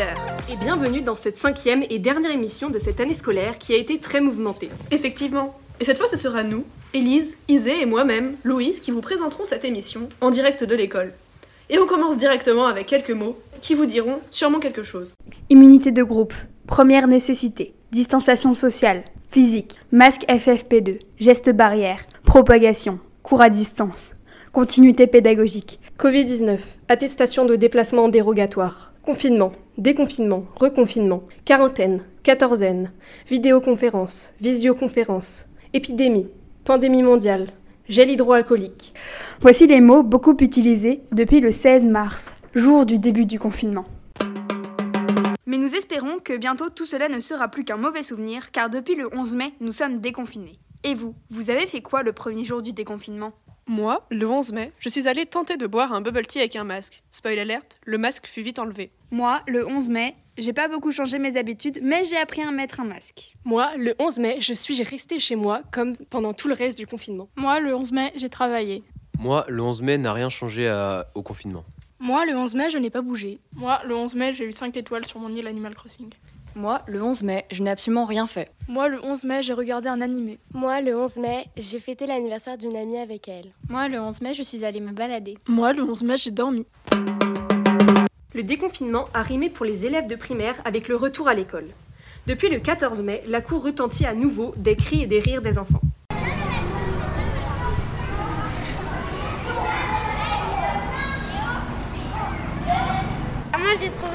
auditeurs Et bienvenue dans cette cinquième et dernière émission de cette année scolaire qui a été très mouvementée. Effectivement. Et cette fois, ce sera nous, Élise, Isée et moi-même, Louise, qui vous présenterons cette émission en direct de l'école. Et on commence directement avec quelques mots qui vous diront sûrement quelque chose. Immunité de groupe, première nécessité, distanciation sociale, physique, masque FFP2, gestes barrières, propagation, cours à distance, continuité pédagogique, Covid-19, attestation de déplacement dérogatoire, confinement, déconfinement, reconfinement, quarantaine, quatorzaine, vidéoconférence, visioconférence, épidémie, pandémie mondiale, gel hydroalcoolique. Voici les mots beaucoup utilisés depuis le 16 mars, jour du début du confinement. Mais nous espérons que bientôt tout cela ne sera plus qu'un mauvais souvenir, car depuis le 11 mai, nous sommes déconfinés. Et vous, vous avez fait quoi le premier jour du déconfinement? Moi, le 11 mai, je suis allée tenter de boire un bubble tea avec un masque. Spoil alerte, le masque fut vite enlevé. Moi, le 11 mai, j'ai pas beaucoup changé mes habitudes, mais j'ai appris à mettre un masque. Moi, le 11 mai, je suis restée chez moi comme pendant tout le reste du confinement. Moi, le 11 mai, j'ai travaillé. Moi, le 11 mai n'a rien changé à- au confinement. Moi, le 11 mai, je n'ai pas bougé. Moi, le 11 mai, j'ai eu 5 étoiles sur mon île Animal Crossing. Moi, le 11 mai, je n'ai absolument rien fait. Moi, le 11 mai, j'ai regardé un animé. Moi, le 11 mai, j'ai fêté l'anniversaire d'une amie avec elle. Moi, le 11 mai, je suis allée me balader. Moi, le 11 mai, j'ai dormi. Le déconfinement a rimé pour les élèves de primaire avec le retour à l'école. Depuis le 14 mai, la cour retentit à nouveau des cris et des rires des enfants.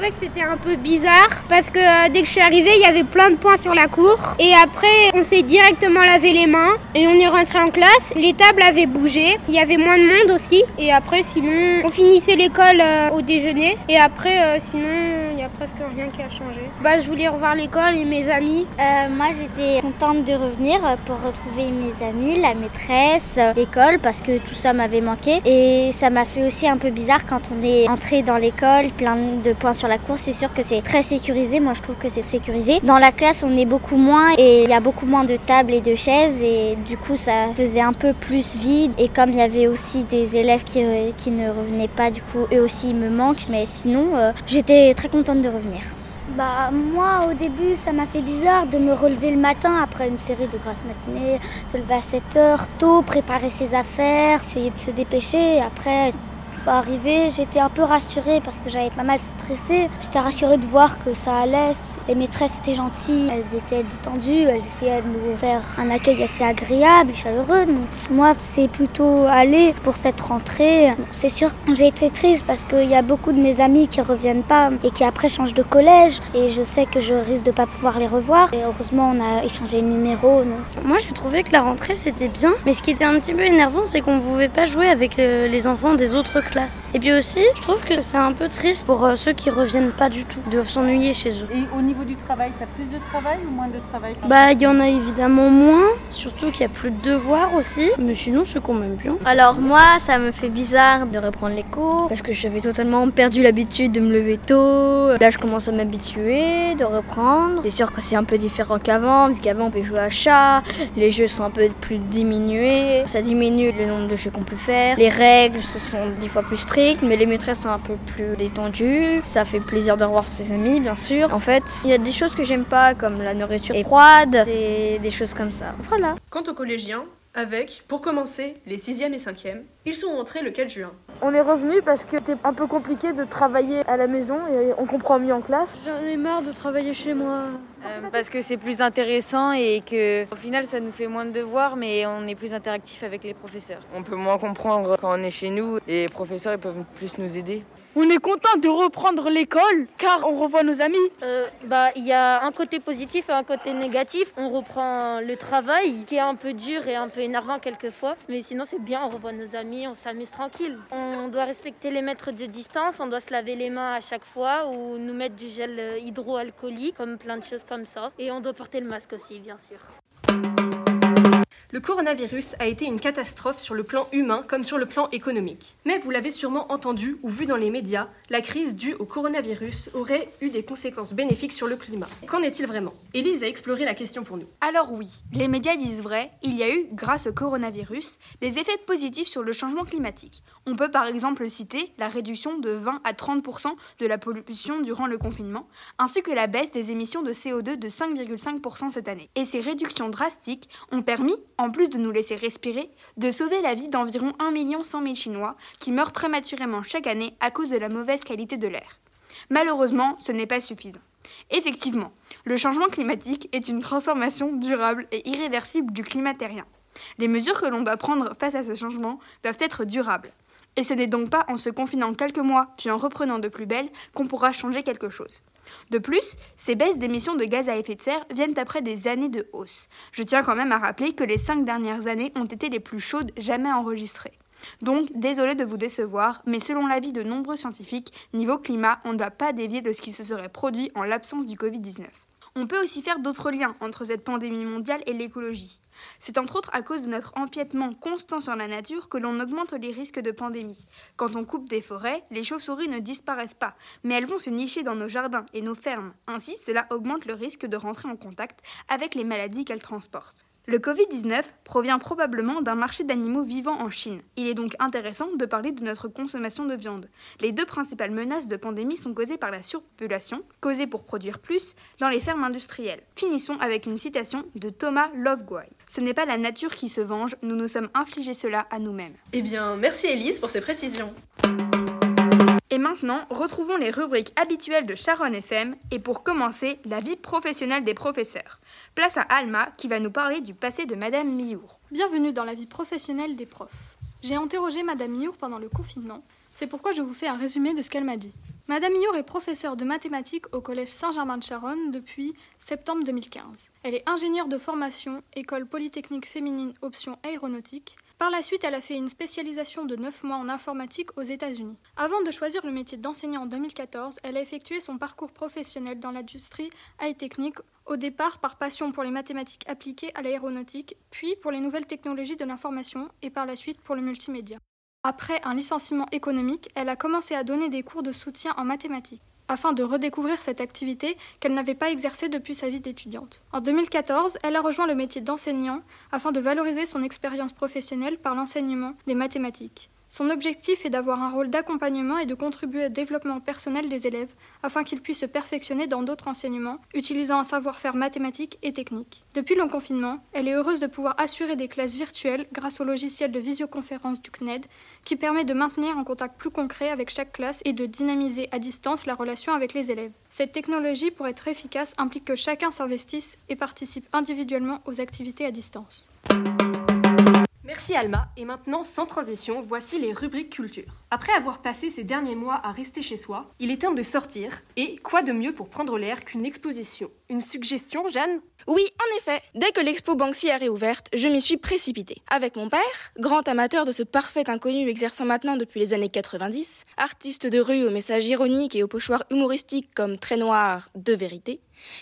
Que c'était un peu bizarre parce que euh, dès que je suis arrivée il y avait plein de points sur la cour. Et après on s'est directement lavé les mains et on est rentré en classe. Les tables avaient bougé, il y avait moins de monde aussi. Et après sinon on finissait l'école euh, au déjeuner. Et après euh, sinon presque rien qui a changé. Bah je voulais revoir l'école et mes amis. Euh, moi, j'étais contente de revenir pour retrouver mes amis, la maîtresse, l'école, parce que tout ça m'avait manqué. Et ça m'a fait aussi un peu bizarre quand on est entré dans l'école, plein de points sur la cour. C'est sûr que c'est très sécurisé. Moi, je trouve que c'est sécurisé. Dans la classe, on est beaucoup moins et il y a beaucoup moins de tables et de chaises. Et du coup, ça faisait un peu plus vide. Et comme il y avait aussi des élèves qui, euh, ne revenaient pas, du coup, eux aussi, ils me manquent. Mais sinon, euh, j'étais très contente de revenir. Bah moi au début ça m'a fait bizarre de me relever le matin après une série de grasses matinées, se lever à 7 heures tôt, préparer ses affaires, essayer de se dépêcher. Après faut arriver, j'étais un peu rassurée parce que j'avais pas mal stressé. J'étais rassurée de voir que ça allait. Les maîtresses étaient gentilles, elles étaient détendues, elles essayaient de nous faire un accueil assez agréable, chaleureux. Donc, moi c'est plutôt allé pour cette rentrée. C'est sûr que j'ai été triste parce qu'il y a beaucoup de mes amis qui reviennent pas et qui après changent de collège et je sais que je risque de pas pouvoir les revoir. Et heureusement on a échangé le numéro. Moi, j'ai trouvé que la rentrée c'était bien, mais ce qui était un petit peu énervant, c'est qu'on pouvait pas jouer avec euh, les enfants des autres classes. Et puis aussi, je trouve que c'est un peu triste pour euh, ceux qui reviennent pas du tout, de s'ennuyer chez eux. Et au niveau du travail, t'as plus de travail ou moins de travail Bah, il y en a évidemment moins, surtout qu'il y a plus de devoirs aussi, mais sinon c'est quand même bien. Alors moi, ça me fait bizarre de reprendre les cours parce que j'avais totalement perdu l'habitude de me lever tôt. Là, je commence à m'habituer, de reprendre. C'est sûr que c'est un peu différent qu'avant, vu qu'avant on peut jouer à chat, les jeux sont un peu plus diminués, ça diminue le nombre de jeux qu'on peut faire. Les règles ce sont des fois plus strictes, mais les maîtresses sont un peu plus détendues. Ça fait plaisir de revoir ses amis, bien sûr. En fait, il y a des choses que j'aime pas, comme la nourriture est froide, des, des choses comme ça. Voilà. Quant aux collégiens, avec, pour commencer, les 6e et 5e, ils sont rentrés le 4 juin. On est revenu parce que c'était un peu compliqué de travailler à la maison et on comprend mieux en classe. J'en ai marre de travailler chez moi. Euh, parce que c'est plus intéressant et que au final ça nous fait moins de devoirs mais on est plus interactif avec les professeurs. On peut moins comprendre quand on est chez nous et les professeurs ils peuvent plus nous aider. On est content de reprendre l'école car on revoit nos amis. Euh, bah, il y a un côté positif et un côté négatif. On reprend le travail qui est un peu dur et un peu énervant quelquefois. Mais sinon, c'est bien, on revoit nos amis, on s'amuse tranquille. On doit respecter les mètres de distance, on doit se laver les mains à chaque fois ou nous mettre du gel euh, hydroalcoolique, comme plein de choses comme ça. Et on doit porter le masque aussi, bien sûr. Le coronavirus a été une catastrophe sur le plan humain comme sur le plan économique. Mais vous l'avez sûrement entendu ou vu dans les médias, la crise due au coronavirus aurait eu des conséquences bénéfiques sur le climat. Qu'en est-il vraiment? Élise a exploré la question pour nous. Alors oui, les médias disent vrai, il y a eu, grâce au coronavirus, des effets positifs sur le changement climatique. On peut par exemple citer la réduction de 20 à 30% de la pollution durant le confinement, ainsi que la baisse des émissions de CO2 de 5,5% cette année. Et ces réductions drastiques ont permis, en plus de nous laisser respirer, de sauver la vie d'environ 1 100 000 Chinois qui meurent prématurément chaque année à cause de la mauvaise qualité de l'air. Malheureusement, ce n'est pas suffisant. Effectivement, le changement climatique est une transformation durable et irréversible du climat terrien. Les mesures que l'on doit prendre face à ce changement doivent être durables. Et ce n'est donc pas en se confinant quelques mois puis en reprenant de plus belle qu'on pourra changer quelque chose. De plus, ces baisses d'émissions de gaz à effet de serre viennent après des années de hausse. Je tiens quand même à rappeler que les cinq dernières années ont été les plus chaudes jamais enregistrées. Donc, désolé de vous décevoir, mais selon l'avis de nombreux scientifiques, niveau climat, on ne doit pas dévier de ce qui se serait produit en l'absence du Covid-19. On peut aussi faire d'autres liens entre cette pandémie mondiale et l'écologie. C'est entre autres à cause de notre empiètement constant sur la nature que l'on augmente les risques de pandémie. Quand on coupe des forêts, les chauves-souris ne disparaissent pas, mais elles vont se nicher dans nos jardins et nos fermes. Ainsi, cela augmente le risque de rentrer en contact avec les maladies qu'elles transportent. Le Covid-19 provient probablement d'un marché d'animaux vivants en Chine. Il est donc intéressant de parler de notre consommation de viande. Les deux principales menaces de pandémie sont causées par la surpopulation, causée pour produire plus, dans les fermes industrielles. Finissons avec une citation de Thomas Lovegoy. Ce n'est pas la nature qui se venge, nous nous sommes infligés cela à nous-mêmes. Eh bien, merci Elise pour ces précisions. Maintenant, retrouvons les rubriques habituelles de Sharon FM et pour commencer, la vie professionnelle des professeurs. Place à Alma qui va nous parler du passé de Madame Miour. Bienvenue dans la vie professionnelle des profs. J'ai interrogé Madame Miour pendant le confinement, c'est pourquoi je vous fais un résumé de ce qu'elle m'a dit. Madame Miour est professeure de mathématiques au Collège Saint-Germain-de-Charonne depuis septembre 2015. Elle est ingénieure de formation, école polytechnique féminine option aéronautique. Par la suite, elle a fait une spécialisation de 9 mois en informatique aux États-Unis. Avant de choisir le métier d'enseignant en 2014, elle a effectué son parcours professionnel dans l'industrie high-technique, au départ par passion pour les mathématiques appliquées à l'aéronautique, puis pour les nouvelles technologies de l'information et par la suite pour le multimédia. Après un licenciement économique, elle a commencé à donner des cours de soutien en mathématiques afin de redécouvrir cette activité qu'elle n'avait pas exercée depuis sa vie d'étudiante. En 2014, elle a rejoint le métier d'enseignant afin de valoriser son expérience professionnelle par l'enseignement des mathématiques. Son objectif est d'avoir un rôle d'accompagnement et de contribuer au développement personnel des élèves afin qu'ils puissent se perfectionner dans d'autres enseignements, utilisant un savoir-faire mathématique et technique. Depuis le confinement, elle est heureuse de pouvoir assurer des classes virtuelles grâce au logiciel de visioconférence du CNED qui permet de maintenir un contact plus concret avec chaque classe et de dynamiser à distance la relation avec les élèves. Cette technologie, pour être efficace, implique que chacun s'investisse et participe individuellement aux activités à distance. Merci Alma, et maintenant, sans transition, voici les rubriques culture. Après avoir passé ces derniers mois à rester chez soi, il est temps de sortir, et quoi de mieux pour prendre l'air qu'une exposition? Une suggestion, Jeanne? Oui, en effet, dès que l'expo Banksy a réouverte, je m'y suis précipitée. Avec mon père, grand amateur de ce parfait inconnu exerçant maintenant depuis les années 90, artiste de rue au message ironique et au pochoir humoristique comme Très Noir de vérité,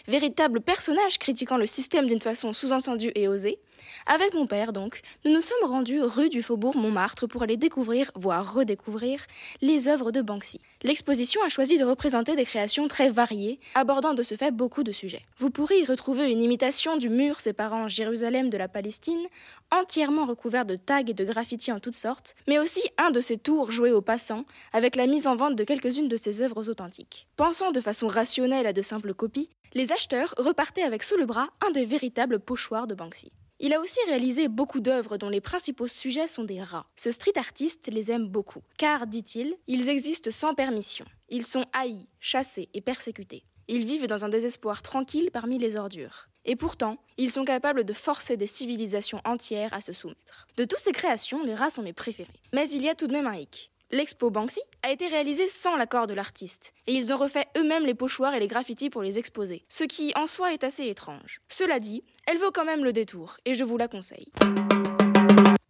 véritable personnage critiquant le système d'une façon sous-entendue et osée, avec mon père, donc, nous nous sommes rendus rue du Faubourg Montmartre pour aller découvrir, voire redécouvrir, les œuvres de Banksy. L'exposition a choisi de représenter des créations très variées, abordant de ce fait beaucoup de sujets. Vous pourrez y retrouver une imitation du mur séparant Jérusalem de la Palestine, entièrement recouvert de tags et de graffitis en toutes sortes, mais aussi un de ses tours joués aux passants, avec la mise en vente de quelques-unes de ses œuvres authentiques. Pensant de façon rationnelle à de simples copies, les acheteurs repartaient avec sous le bras un des véritables pochoirs de Banksy. Il a aussi réalisé beaucoup d'œuvres dont les principaux sujets sont des rats. Ce street artiste les aime beaucoup, car, dit-il, ils existent sans permission. Ils sont haïs, chassés et persécutés. Ils vivent dans un désespoir tranquille parmi les ordures. Et pourtant, ils sont capables de forcer des civilisations entières à se soumettre. De toutes ces créations, les rats sont mes préférés. Mais il y a tout de même un hic. L'expo Banksy a été réalisée sans l'accord de l'artiste, et ils ont refait eux-mêmes les pochoirs et les graffitis pour les exposer, ce qui en soi est assez étrange. Cela dit, elle vaut quand même le détour, et je vous la conseille.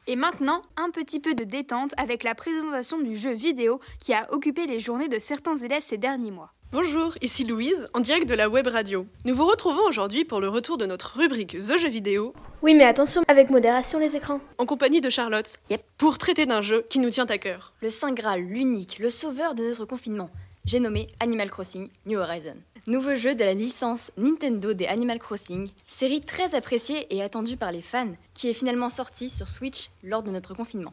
Et maintenant, un petit peu de détente avec la présentation du jeu vidéo qui a occupé les journées de certains élèves ces derniers mois. Bonjour, ici Louise, en direct de la web radio. Nous vous retrouvons aujourd'hui pour le retour de notre rubrique The Jeux vidéo. Oui, mais attention, avec modération les écrans. En compagnie de Charlotte. Yep. Pour traiter d'un jeu qui nous tient à cœur. Le Saint Graal, l'unique, le sauveur de notre confinement. J'ai nommé Animal Crossing New Horizon. Nouveau jeu de la licence Nintendo des Animal Crossing, série très appréciée et attendue par les fans, qui est finalement sortie sur Switch lors de notre confinement.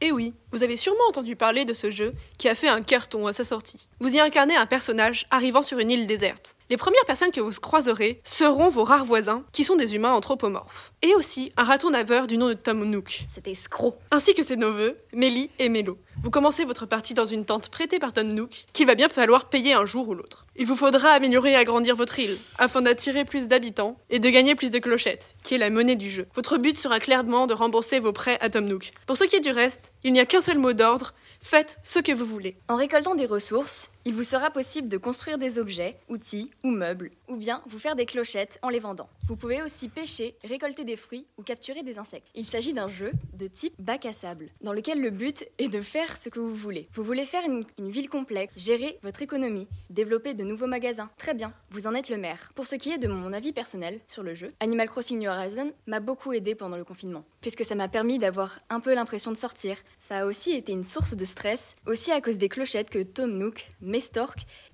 Et oui, vous avez sûrement entendu parler de ce jeu qui a fait un carton à sa sortie. Vous y incarnez un personnage arrivant sur une île déserte. Les premières personnes que vous croiserez seront vos rares voisins, qui sont des humains anthropomorphes. Et aussi un raton naveur du nom de Tom Nook. Cet escroc. Ainsi que ses neveux, Melly et Melo. Vous commencez votre partie dans une tente prêtée par Tom Nook, qu'il va bien falloir payer un jour ou l'autre. Il vous faudra améliorer et agrandir votre île, afin d'attirer plus d'habitants et de gagner plus de clochettes, qui est la monnaie du jeu. Votre but sera clairement de rembourser vos prêts à Tom Nook. Pour ce qui est du reste, il n'y a qu'un seul mot d'ordre, faites ce que vous voulez. En récoltant des ressources, il vous sera possible de construire des objets, outils ou meubles, ou bien vous faire des clochettes en les vendant. Vous pouvez aussi pêcher, récolter des fruits ou capturer des insectes. Il s'agit d'un jeu de type bac à sable, dans lequel le but est de faire ce que vous voulez. Vous voulez faire une, ville complexe, gérer votre économie, développer de nouveaux magasins. Très bien, vous en êtes le maire. Pour ce qui est de mon avis personnel sur le jeu, Animal Crossing New Horizon m'a beaucoup aidé pendant le confinement, puisque ça m'a permis d'avoir un peu l'impression de sortir. Ça a aussi été une source de stress, aussi à cause des clochettes que Tom Nook,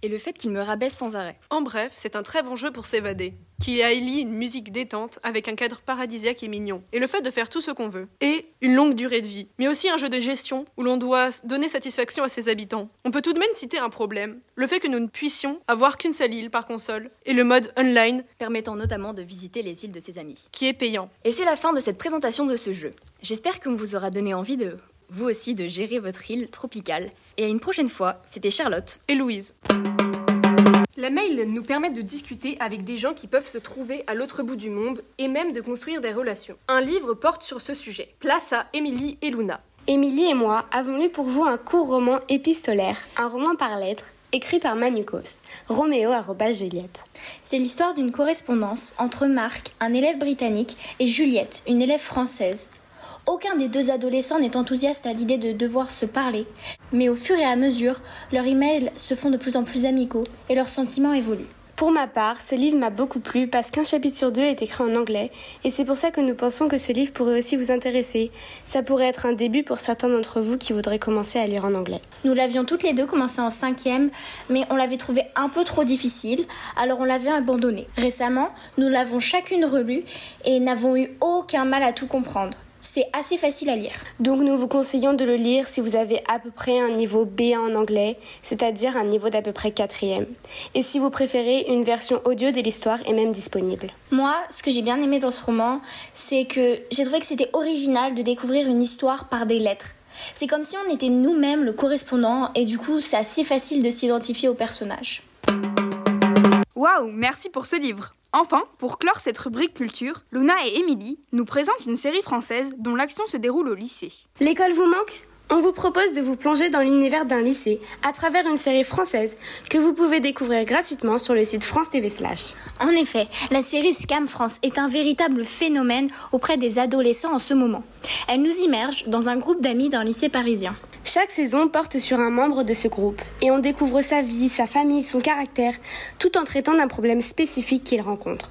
Et le fait qu'il me rabaisse sans arrêt. En bref, c'est un très bon jeu pour s'évader, qui allie une musique détente avec un cadre paradisiaque et mignon, et le fait de faire tout ce qu'on veut, et une longue durée de vie, mais aussi un jeu de gestion où l'on doit donner satisfaction à ses habitants. On peut tout de même citer un problème, le fait que nous ne puissions avoir qu'une seule île par console, et le mode online, permettant notamment de visiter les îles de ses amis, qui est payant. Et c'est la fin de cette présentation de ce jeu. J'espère qu'on vous aura donné envie de vous aussi de gérer votre île tropicale. Et à une prochaine fois, c'était Charlotte et Louise. La mail nous permet de discuter avec des gens qui peuvent se trouver à l'autre bout du monde et même de construire des relations. Un livre porte sur ce sujet. Place à Émilie et Luna. Émilie et moi avons lu pour vous un court roman épistolaire, un roman par lettres, écrit par Manukos, Roméo Juliette. C'est l'histoire d'une correspondance entre Marc, un élève britannique, et Juliette, une élève française. Aucun des deux adolescents n'est enthousiaste à l'idée de devoir se parler, mais au fur et à mesure, leurs emails se font de plus en plus amicaux et leurs sentiments évoluent. Pour ma part, ce livre m'a beaucoup plu parce qu'un chapitre sur deux est écrit en anglais et c'est pour ça que nous pensons que ce livre pourrait aussi vous intéresser. Ça pourrait être un début pour certains d'entre vous qui voudraient commencer à lire en anglais. Nous l'avions toutes les deux commencé en cinquième, mais on l'avait trouvé un peu trop difficile, alors on l'avait abandonné. Récemment, nous l'avons chacune relu et n'avons eu aucun mal à tout comprendre c'est assez facile à lire. Donc nous vous conseillons de le lire si vous avez à peu près un niveau B1 en anglais, c'est-à-dire un niveau d'à peu près quatrième. Et si vous préférez, une version audio de l'histoire est même disponible. Moi, ce que j'ai bien aimé dans ce roman, c'est que j'ai trouvé que c'était original de découvrir une histoire par des lettres. C'est comme si on était nous-mêmes le correspondant et du coup c'est assez facile de s'identifier au personnage. Waouh, merci pour ce livre. Enfin, pour clore cette rubrique culture, Luna et Émilie nous présentent une série française dont l'action se déroule au lycée. L'école vous manque? On vous propose de vous plonger dans l'univers d'un lycée à travers une série française que vous pouvez découvrir gratuitement sur le site France TV Slash. En effet, la série Scam France est un véritable phénomène auprès des adolescents en ce moment. Elle nous immerge dans un groupe d'amis d'un lycée parisien. Chaque saison porte sur un membre de ce groupe et on découvre sa vie, sa famille, son caractère, tout en traitant d'un problème spécifique qu'il rencontre.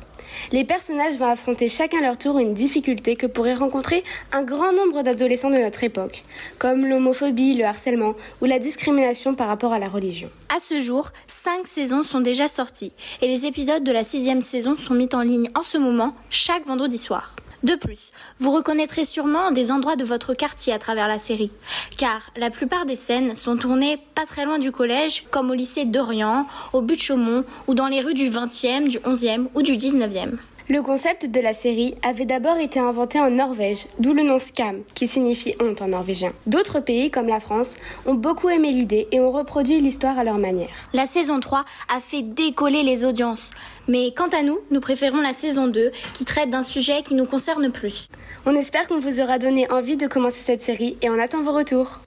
Les personnages vont affronter chacun leur tour une difficulté que pourrait rencontrer un grand nombre d'adolescents de notre époque, comme l'homophobie, le harcèlement ou la discrimination par rapport à la religion. À ce jour, cinq saisons sont déjà sorties et les épisodes de la sixième saison sont mis en ligne en ce moment, chaque vendredi soir. De plus, vous reconnaîtrez sûrement des endroits de votre quartier à travers la série, car la plupart des scènes sont tournées pas très loin du collège, comme au lycée d'Orient, au but de Chaumont, ou dans les rues du 20e, du 11e ou du 19e. Le concept de la série avait d'abord été inventé en Norvège, d'où le nom Scam, qui signifie honte en norvégien. D'autres pays, comme la France, ont beaucoup aimé l'idée et ont reproduit l'histoire à leur manière. La saison 3 a fait décoller les audiences. Mais quant à nous, nous préférons la saison 2, qui traite d'un sujet qui nous concerne plus. On espère qu'on vous aura donné envie de commencer cette série et on attend vos retours.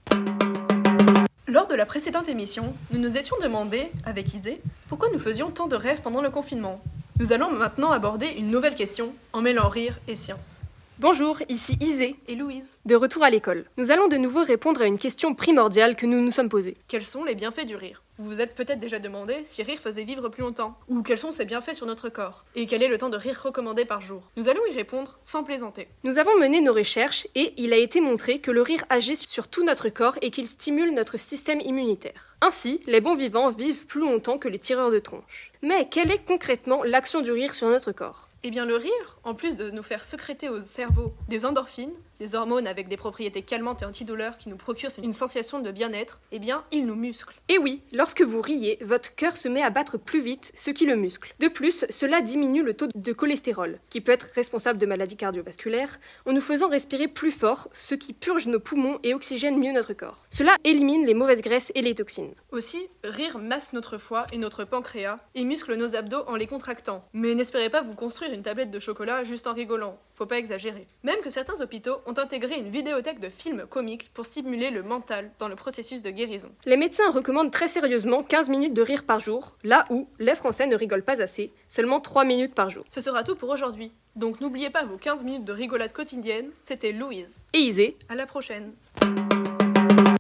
Lors de la précédente émission, nous nous étions demandé, avec Isée, pourquoi nous faisions tant de rêves pendant le confinement. Nous allons maintenant aborder une nouvelle question en mêlant rire et science. Bonjour, ici Isée et Louise. De retour à l'école. Nous allons de nouveau répondre à une question primordiale que nous nous sommes posée. Quels sont les bienfaits du rire? Vous vous êtes peut-être déjà demandé si rire faisait vivre plus longtemps, ou quels sont ses bienfaits sur notre corps, et quel est le temps de rire recommandé par jour? Nous allons y répondre sans plaisanter. Nous avons mené nos recherches et il a été montré que le rire agit sur tout notre corps et qu'il stimule notre système immunitaire. Ainsi, les bons vivants vivent plus longtemps que les tireurs de tronches. Mais quelle est concrètement l'action du rire sur notre corps? Eh bien le rire, en plus de nous faire sécréter au cerveau des endorphines, des hormones avec des propriétés calmantes et antidouleurs qui nous procurent une sensation de bien-être, eh bien il nous muscle. Et oui, lorsque vous riez, votre cœur se met à battre plus vite, ce qui le muscle. De plus, cela diminue le taux de cholestérol, qui peut être responsable de maladies cardiovasculaires, en nous faisant respirer plus fort, ce qui purge nos poumons et oxygène mieux notre corps. Cela élimine les mauvaises graisses et les toxines. Aussi, rire masse notre foie et notre pancréas et muscle nos abdos en les contractant. Mais n'espérez pas vous construire une tablette de chocolat juste en rigolant, faut pas exagérer. Même que certains hôpitaux ont intégré une vidéothèque de films comiques pour stimuler le mental dans le processus de guérison. Les médecins recommandent très sérieusement 15 minutes de rire par jour, là où les Français ne rigolent pas assez, seulement 3 minutes par jour. Ce sera tout pour aujourd'hui. Donc n'oubliez pas vos 15 minutes de rigolade quotidienne, c'était Louise. Et Isée. À la prochaine.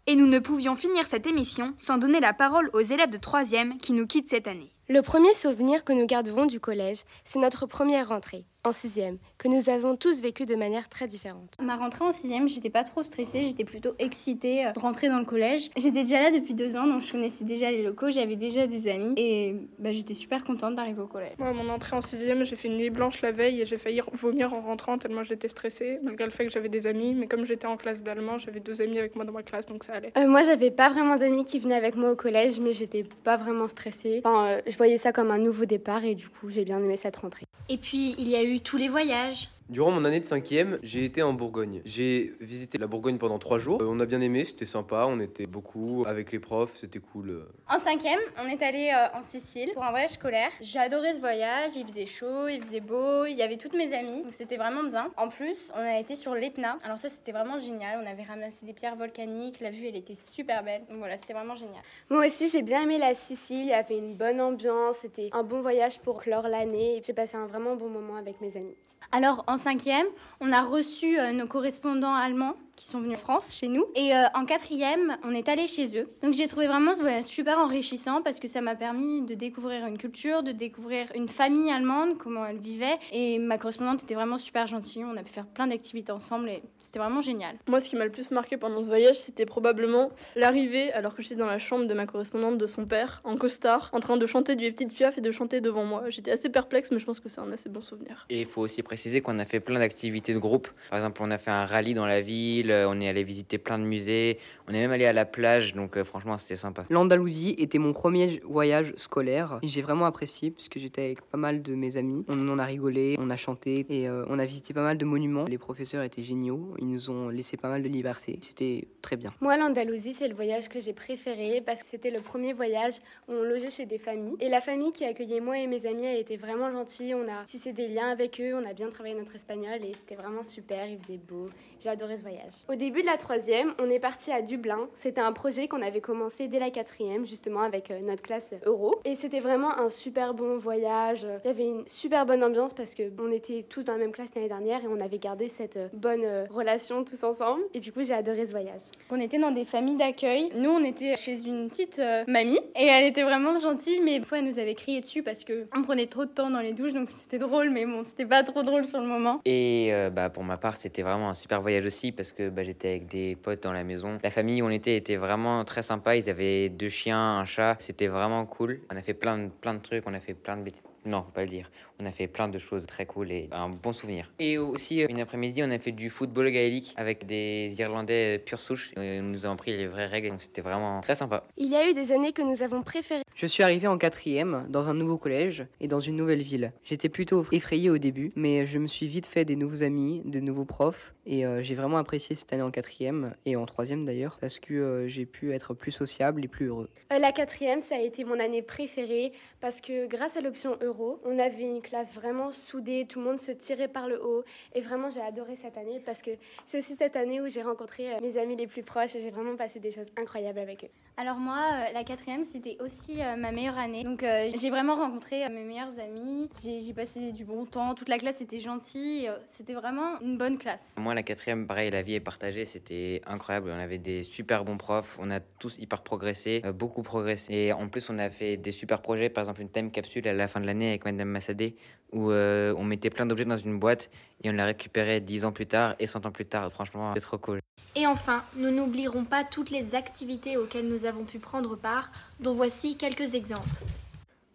Et nous ne pouvions finir cette émission sans donner la parole aux élèves de 3e qui nous quittent cette année. Le premier souvenir que nous garderons du collège, c'est notre première rentrée, en sixième, que nous avons tous vécu de manière très différente. Ma rentrée en sixième, j'étais pas trop stressée, j'étais plutôt excitée de rentrer dans le collège. J'étais déjà là depuis deux ans, donc je connaissais déjà les locaux, j'avais déjà des amis et bah, j'étais super contente d'arriver au collège. Moi, mon entrée en sixième, j'ai fait une nuit blanche la veille et j'ai failli vomir en rentrant tellement j'étais stressée, malgré le fait que j'avais des amis. Mais comme j'étais en classe d'allemand, j'avais deux amis avec moi dans ma classe, donc ça allait. Euh, moi, j'avais pas vraiment d'amis qui venaient avec moi au collège, mais j'étais pas vraiment stressée. Enfin, euh, je voyais ça comme un nouveau départ et du coup, j'ai bien aimé cette rentrée. Et puis, il y a eu tous les voyages. Durant mon année de cinquième, j'ai été en Bourgogne. J'ai visité la Bourgogne pendant trois jours. Euh, on a bien aimé, c'était sympa, on était beaucoup avec les profs, c'était cool. En cinquième, on est allé euh, en Sicile pour un voyage scolaire. J'ai adoré ce voyage, il faisait chaud, il faisait beau, il y avait toutes mes amies, donc c'était vraiment bien. En plus, on a été sur l'Etna, alors ça c'était vraiment génial. On avait ramassé des pierres volcaniques, la vue elle était super belle, donc voilà, c'était vraiment génial. Moi aussi, j'ai bien aimé la Sicile, il y avait une bonne ambiance, c'était un bon voyage pour clore l'année. J'ai passé un vraiment bon moment avec mes amis. Alors en cinquième, on a reçu euh, nos correspondants allemands qui sont venus en France chez nous. Et euh, en quatrième, on est allé chez eux. Donc j'ai trouvé vraiment ce voyage super enrichissant parce que ça m'a permis de découvrir une culture, de découvrir une famille allemande, comment elle vivait. Et ma correspondante était vraiment super gentille. On a pu faire plein d'activités ensemble et c'était vraiment génial. Moi, ce qui m'a le plus marqué pendant ce voyage, c'était probablement l'arrivée, alors que j'étais dans la chambre de ma correspondante de son père, en costard, en train de chanter du Petite Piaf et de chanter devant moi. J'étais assez perplexe, mais je pense que c'est un assez bon souvenir. Et il faut aussi préciser qu'on a fait plein d'activités de groupe. Par exemple, on a fait un rallye dans la ville, on est allé visiter plein de musées, on est même allé à la plage, donc euh, franchement, c'était sympa. L'Andalousie était mon premier voyage scolaire et j'ai vraiment apprécié puisque j'étais avec pas mal de mes amis. On en a rigolé, on a chanté et euh, on a visité pas mal de monuments. Les professeurs étaient géniaux, ils nous ont laissé pas mal de liberté. C'était très bien. Moi, l'Andalousie, c'est le voyage que j'ai préféré parce que c'était le premier voyage où on logeait chez des familles. Et la famille qui accueillait moi et mes amis, elle était vraiment gentille. On a tissé des liens avec eux, on a bien travaillé notre espagnol et c'était vraiment super. Il faisait beau. J'ai adoré ce voyage. Au début de la troisième, on est parti à Dublin. C'était un projet qu'on avait commencé dès la quatrième, justement avec euh, notre classe Euro. Et c'était vraiment un super bon voyage. Il y avait une super bonne ambiance parce que on était tous dans la même classe l'année dernière et on avait gardé cette euh, bonne euh, relation tous ensemble. Et du coup, j'ai adoré ce voyage. On était dans des familles d'accueil. Nous, on était chez une petite euh, mamie et elle était vraiment gentille, mais une fois, elle nous avait crié dessus parce que on prenait trop de temps dans les douches, donc c'était drôle, mais bon, c'était pas trop drôle sur le moment. Et euh, bah, pour ma part, c'était vraiment un super voyage aussi parce que bah, j'étais avec des potes dans la maison. La famille où on était était vraiment très sympa. Ils avaient deux chiens, un chat. C'était vraiment cool. On a fait plein de, plein de trucs. On a fait plein de bêtises. Non, faut pas le dire. On a fait plein de choses très cool et un bon souvenir. Et aussi, euh, une après-midi, on a fait du football gaélique avec des Irlandais pure souche. Ils nous ont appris les vraies règles, donc c'était vraiment très sympa. Il y a eu des années que nous avons préférées. Je suis arrivé en quatrième dans un nouveau collège et dans une nouvelle ville. J'étais plutôt effrayé au début, mais je me suis vite fait des nouveaux amis, des nouveaux profs et euh, j'ai vraiment apprécié cette année en quatrième et en troisième d'ailleurs parce que euh, j'ai pu être plus sociable et plus heureux. Euh, la quatrième, ça a été mon année préférée parce que grâce à l'option Euro. On avait une classe vraiment soudée, tout le monde se tirait par le haut. Et vraiment, j'ai adoré cette année parce que c'est aussi cette année où j'ai rencontré euh, mes amis les plus proches et j'ai vraiment passé des choses incroyables avec eux. Alors moi, euh, la quatrième, c'était aussi euh, ma meilleure année. Donc euh, j'ai vraiment rencontré euh, mes meilleurs amis. J'ai j'ai passé du bon temps. Toute la classe était gentille. Euh, C'était vraiment une bonne classe. Moi, la quatrième, pareil, la vie est partagée, c'était incroyable. On avait des super bons profs, on a tous hyper progressé, euh, beaucoup progressé. Et en plus, on a fait des super projets, par exemple une thème capsule à la fin de l'année avec Madame Massadé, où euh, on mettait plein d'objets dans une boîte et on la récupérait 10 ans plus tard et 100 ans plus tard. Franchement, c'est trop cool. Et enfin, nous n'oublierons pas toutes les activités auxquelles nous avons pu prendre part, dont voici quelques exemples.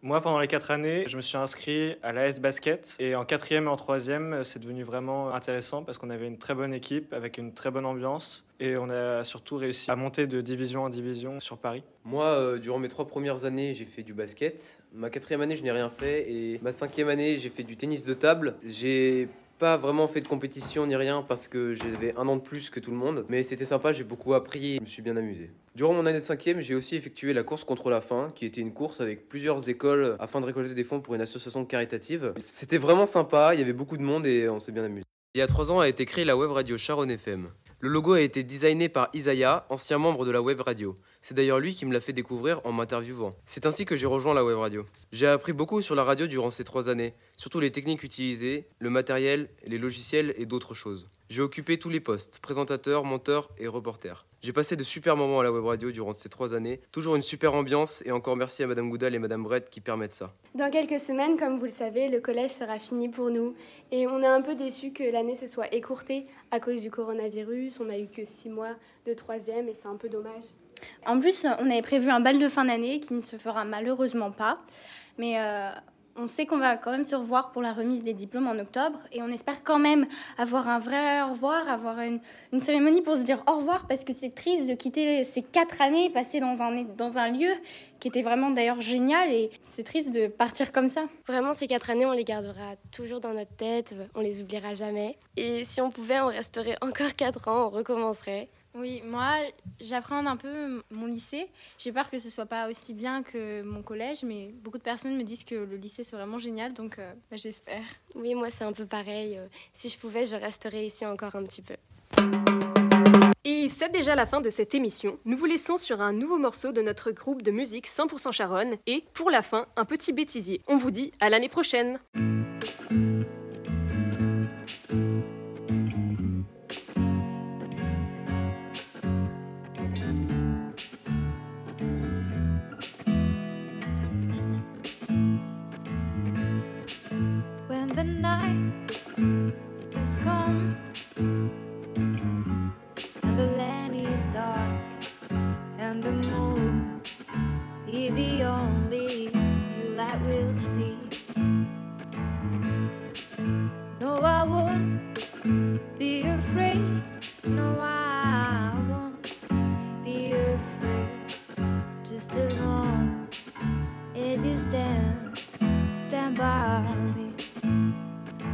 Moi, pendant les quatre années, je me suis inscrit à l'AS Basket. Et en quatrième et en troisième, c'est devenu vraiment intéressant parce qu'on avait une très bonne équipe avec une très bonne ambiance. Et on a surtout réussi à monter de division en division sur Paris. Moi, euh, durant mes trois premières années, j'ai fait du basket. Ma quatrième année, je n'ai rien fait. Et ma cinquième année, j'ai fait du tennis de table. J'ai pas vraiment fait de compétition ni rien parce que j'avais un an de plus que tout le monde. Mais c'était sympa, j'ai beaucoup appris et je me suis bien amusé. Durant mon année de cinquième, j'ai aussi effectué la course contre la faim, qui était une course avec plusieurs écoles afin de récolter des fonds pour une association caritative. C'était vraiment sympa, il y avait beaucoup de monde et on s'est bien amusé. Il y a trois ans a été créée la web radio Sharon FM. Le logo a été designé par Isaiah, ancien membre de la web radio. C'est d'ailleurs lui qui me l'a fait découvrir en m'interviewant. C'est ainsi que j'ai rejoint la web radio. J'ai appris beaucoup sur la radio durant ces trois années, surtout les techniques utilisées, le matériel, les logiciels et d'autres choses. J'ai occupé tous les postes, présentateur, monteur et reporter. J'ai passé de super moments à la web radio durant ces trois années, toujours une super ambiance et encore merci à Madame Goudal et Madame Brett qui permettent ça. Dans quelques semaines, comme vous le savez, le collège sera fini pour nous et on est un peu déçus que l'année se soit écourtée à cause du coronavirus. On n'a eu que six mois de troisième et c'est un peu dommage. En plus, on avait prévu un bal de fin d'année qui ne se fera malheureusement pas. Mais euh, on sait qu'on va quand même se revoir pour la remise des diplômes en octobre. Et on espère quand même avoir un vrai au revoir, avoir une, une cérémonie pour se dire au revoir. Parce que c'est triste de quitter ces quatre années passées dans un, dans un lieu qui était vraiment d'ailleurs génial. Et c'est triste de partir comme ça. Vraiment, ces quatre années, on les gardera toujours dans notre tête, on les oubliera jamais. Et si on pouvait, on resterait encore quatre ans, on recommencerait. Oui, moi, j'appréhende un peu mon lycée. J'ai peur que ce soit pas aussi bien que mon collège, mais beaucoup de personnes me disent que le lycée c'est vraiment génial, donc euh, bah, j'espère. Oui, moi c'est un peu pareil. Euh, Si je pouvais, je resterais ici encore un petit peu. Et c'est déjà la fin de cette émission. Nous vous laissons sur un nouveau morceau de notre groupe de musique 100% Charonne et pour la fin, un petit bêtisier. On vous dit à l'année prochaine.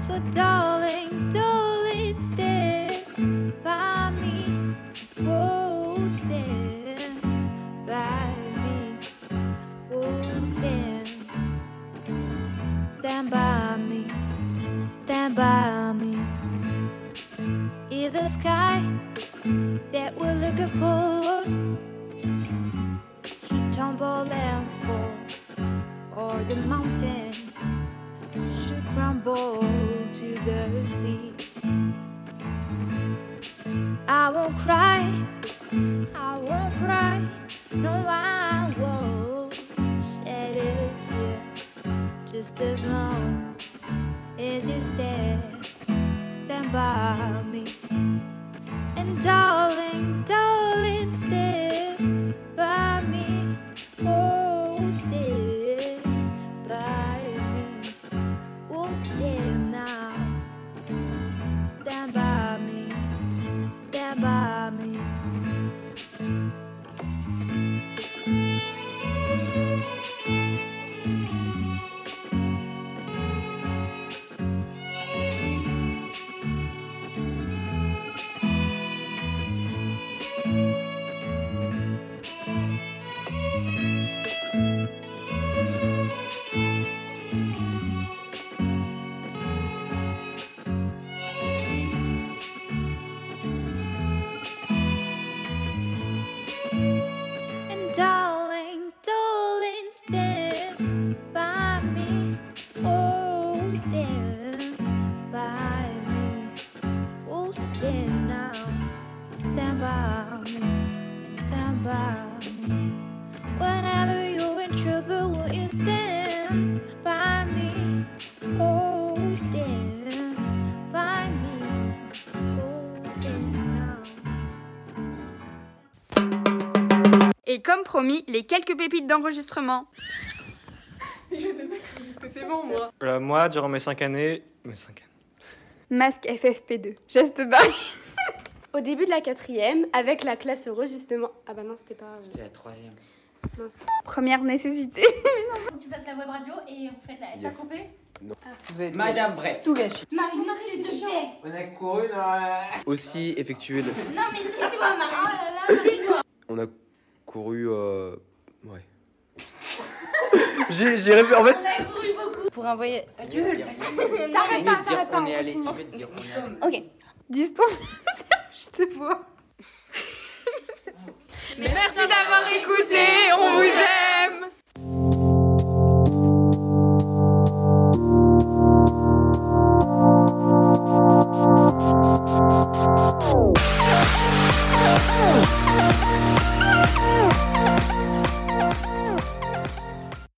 So, darling, darling, stand by me. Oh, stand by me. Oh, stand. Stand by me. Stand by me. If the sky that will look upon should tumble and fall, or the mountain to the sea. I won't cry, I won't cry, no, I won't shed a tear. Just as long as you stand, stand by me. And darling, darling, promis, les quelques pépites d'enregistrement. Je sais pas ce que c'est bon, moi. Euh, moi, durant mes 5 années. Mes 5 années. Masque FFP2. Geste barrière. Au début de la quatrième, avec la classe heureux justement. Ah bah non, c'était pas. euh, C'était la troisième. mince. Première nécessité. Faut que tu fasses la web radio et on fait la. Ça Yes. coupé Madame Brett. Tout gâché. Marie, Marie, s'il te plaît. On a couru dans. Aussi effectué. le- Non, mais dis-toi, Marie. Oh là là, dis-toi. On a couru. euh, Ouais. j'ai j'ai rêvé. En fait, On a couru beaucoup. Pour un voyage. Gueule T'arrêtes pas, t'arrêtes pas, on est allé. fait, dire on est allé. Ok. Distance. Je te vois. Merci d'avoir écouté, on vous aime